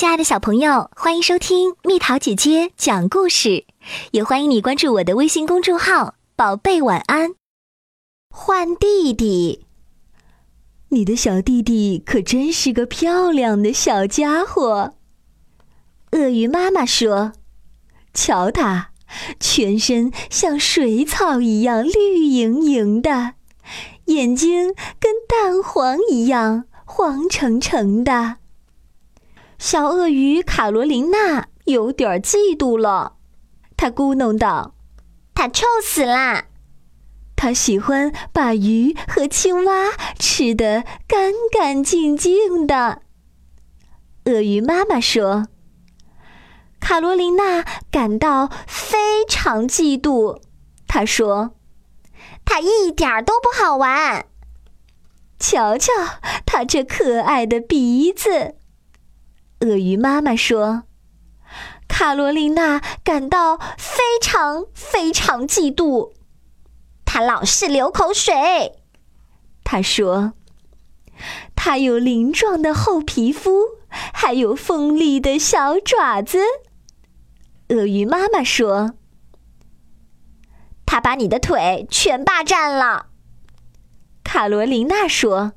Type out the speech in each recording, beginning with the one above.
亲爱的小朋友，欢迎收听蜜桃姐姐讲故事，也欢迎你关注我的微信公众号“宝贝晚安”。换弟弟，你的小弟弟可真是个漂亮的小家伙。鳄鱼妈妈说：“瞧他，全身像水草一样绿莹莹的，眼睛跟蛋黄一样黄澄澄的。”小鳄鱼卡罗琳娜有点嫉妒了，她咕哝道：“它臭死啦！它喜欢把鱼和青蛙吃得干干净净的。”鳄鱼妈妈说：“卡罗琳娜感到非常嫉妒。”她说：“它一点都不好玩。瞧瞧它这可爱的鼻子。”鳄鱼妈妈说：“卡罗琳娜感到非常非常嫉妒，她老是流口水。”她说：“她有鳞状的厚皮肤，还有锋利的小爪子。”鳄鱼妈妈说：“她把你的腿全霸占了。”卡罗琳娜说。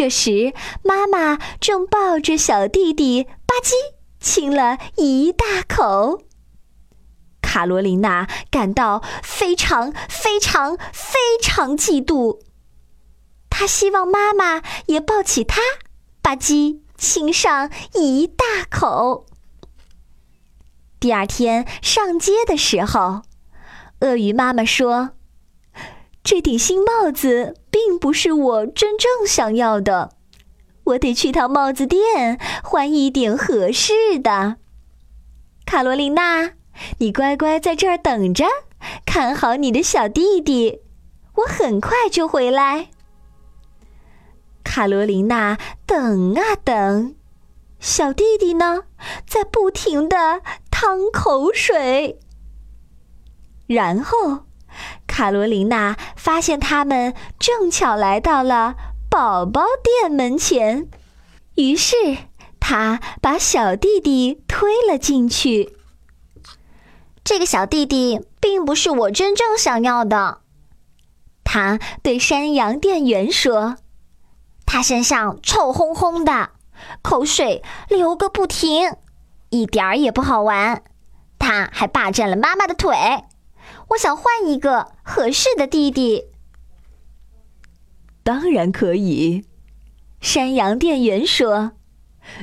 这时，妈妈正抱着小弟弟吧唧亲了一大口。卡罗琳娜感到非常非常非常嫉妒，她希望妈妈也抱起她，吧唧亲上一大口。第二天上街的时候，鳄鱼妈妈说。这顶新帽子并不是我真正想要的，我得去趟帽子店换一顶合适的。卡罗琳娜，你乖乖在这儿等着，看好你的小弟弟，我很快就回来。卡罗琳娜等啊等，小弟弟呢，在不停的淌口水，然后。卡罗琳娜发现他们正巧来到了宝宝店门前，于是他把小弟弟推了进去。这个小弟弟并不是我真正想要的，他对山羊店员说：“他身上臭烘烘的，口水流个不停，一点儿也不好玩。他还霸占了妈妈的腿。”我想换一个合适的弟弟。当然可以，山羊店员说：“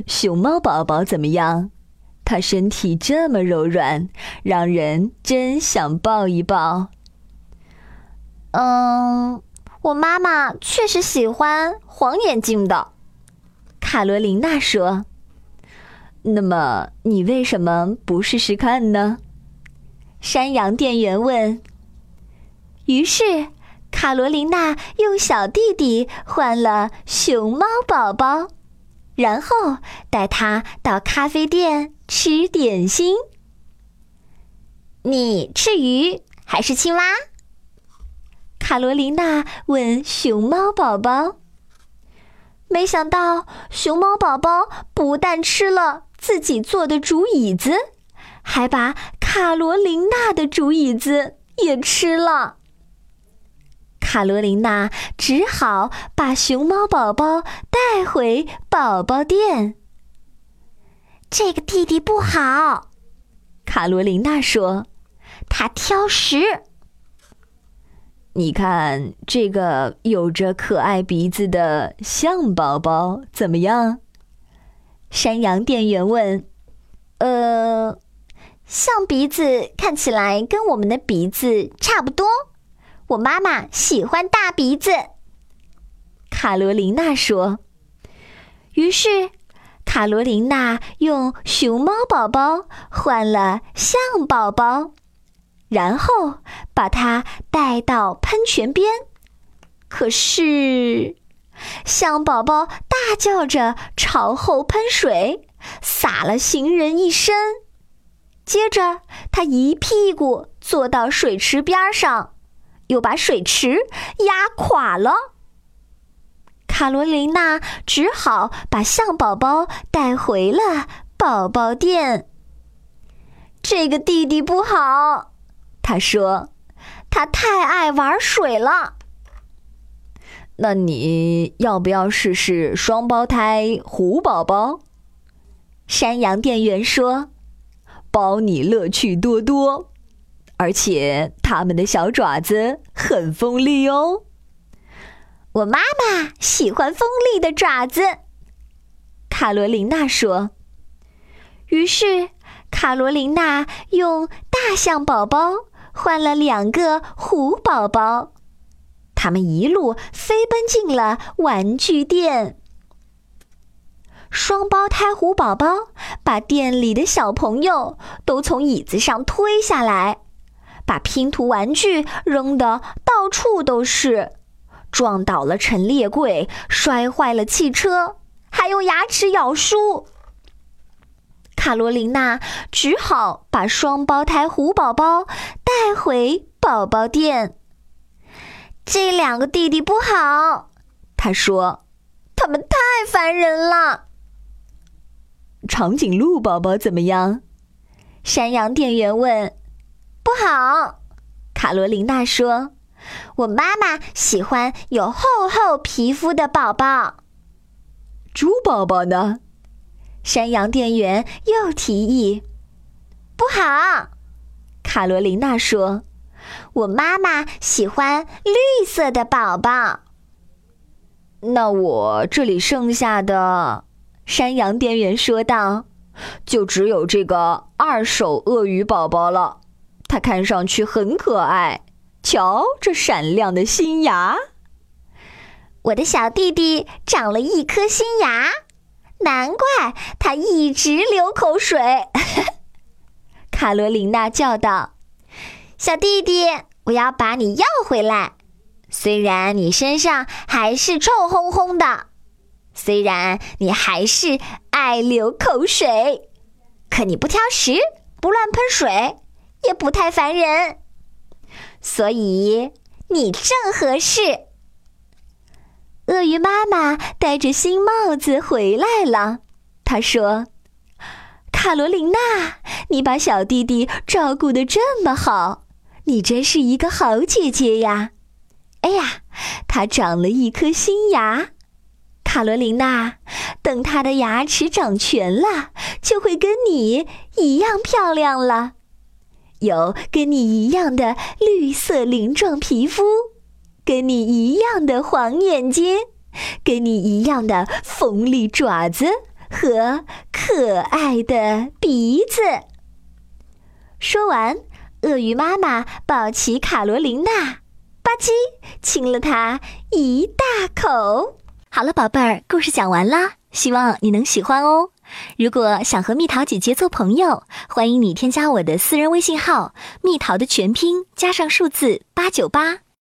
熊猫宝宝怎么样？它身体这么柔软，让人真想抱一抱。”嗯，我妈妈确实喜欢黄眼睛的。卡罗琳娜说：“那么你为什么不试试看呢？”山羊店员问。于是，卡罗琳娜用小弟弟换了熊猫宝宝，然后带他到咖啡店吃点心。你吃鱼还是青蛙？卡罗琳娜问熊猫宝宝。没想到，熊猫宝宝不但吃了自己做的竹椅子，还把。卡罗琳娜的竹椅子也吃了。卡罗琳娜只好把熊猫宝宝带回宝宝店。这个弟弟不好，卡罗琳娜说：“他挑食。”你看这个有着可爱鼻子的象宝宝怎么样？山羊店员问：“呃。”象鼻子看起来跟我们的鼻子差不多，我妈妈喜欢大鼻子。卡罗琳娜说。于是，卡罗琳娜用熊猫宝宝换了象宝宝，然后把它带到喷泉边。可是，象宝宝大叫着朝后喷水，洒了行人一身。接着，他一屁股坐到水池边上，又把水池压垮了。卡罗琳娜只好把象宝宝带回了宝宝店。这个弟弟不好，他说，他太爱玩水了。那你要不要试试双胞胎虎宝宝？山羊店员说：“包你乐趣多多，而且他们的小爪子很锋利哦。”我妈妈喜欢锋利的爪子，卡罗琳娜说。于是，卡罗琳娜用大象宝宝换了两个虎宝宝。他们一路飞奔进了玩具店。双胞胎虎宝宝把店里的小朋友都从椅子上推下来，把拼图玩具扔得到处都是，撞倒了陈列柜，摔坏了汽车，还用牙齿咬书。卡罗琳娜只好把双胞胎虎宝宝带回宝宝店。这两个弟弟不好，他说：“他们太烦人了。”长颈鹿宝宝怎么样？山羊店员问。“不好。”卡罗琳娜说，“我妈妈喜欢有厚厚皮肤的宝宝。”猪宝宝呢？山羊店员又提议。“不好。”卡罗琳娜说。我妈妈喜欢绿色的宝宝。那我这里剩下的，山羊店员说道，就只有这个二手鳄鱼宝宝了。它看上去很可爱，瞧这闪亮的新牙。我的小弟弟长了一颗新牙，难怪他一直流口水。卡罗琳娜叫道。小弟弟，我要把你要回来。虽然你身上还是臭烘烘的，虽然你还是爱流口水，可你不挑食，不乱喷水，也不太烦人，所以你正合适。鳄鱼妈妈戴着新帽子回来了，她说：“卡罗琳娜，你把小弟弟照顾的这么好。”你真是一个好姐姐呀！哎呀，她长了一颗新牙，卡罗琳娜。等她的牙齿长全了，就会跟你一样漂亮了，有跟你一样的绿色鳞状皮肤，跟你一样的黄眼睛，跟你一样的锋利爪子和可爱的鼻子。说完。鳄鱼妈妈抱起卡罗琳娜，吧唧亲了她一大口。好了，宝贝儿，故事讲完啦，希望你能喜欢哦。如果想和蜜桃姐姐做朋友，欢迎你添加我的私人微信号“蜜桃”的全拼加上数字八九八。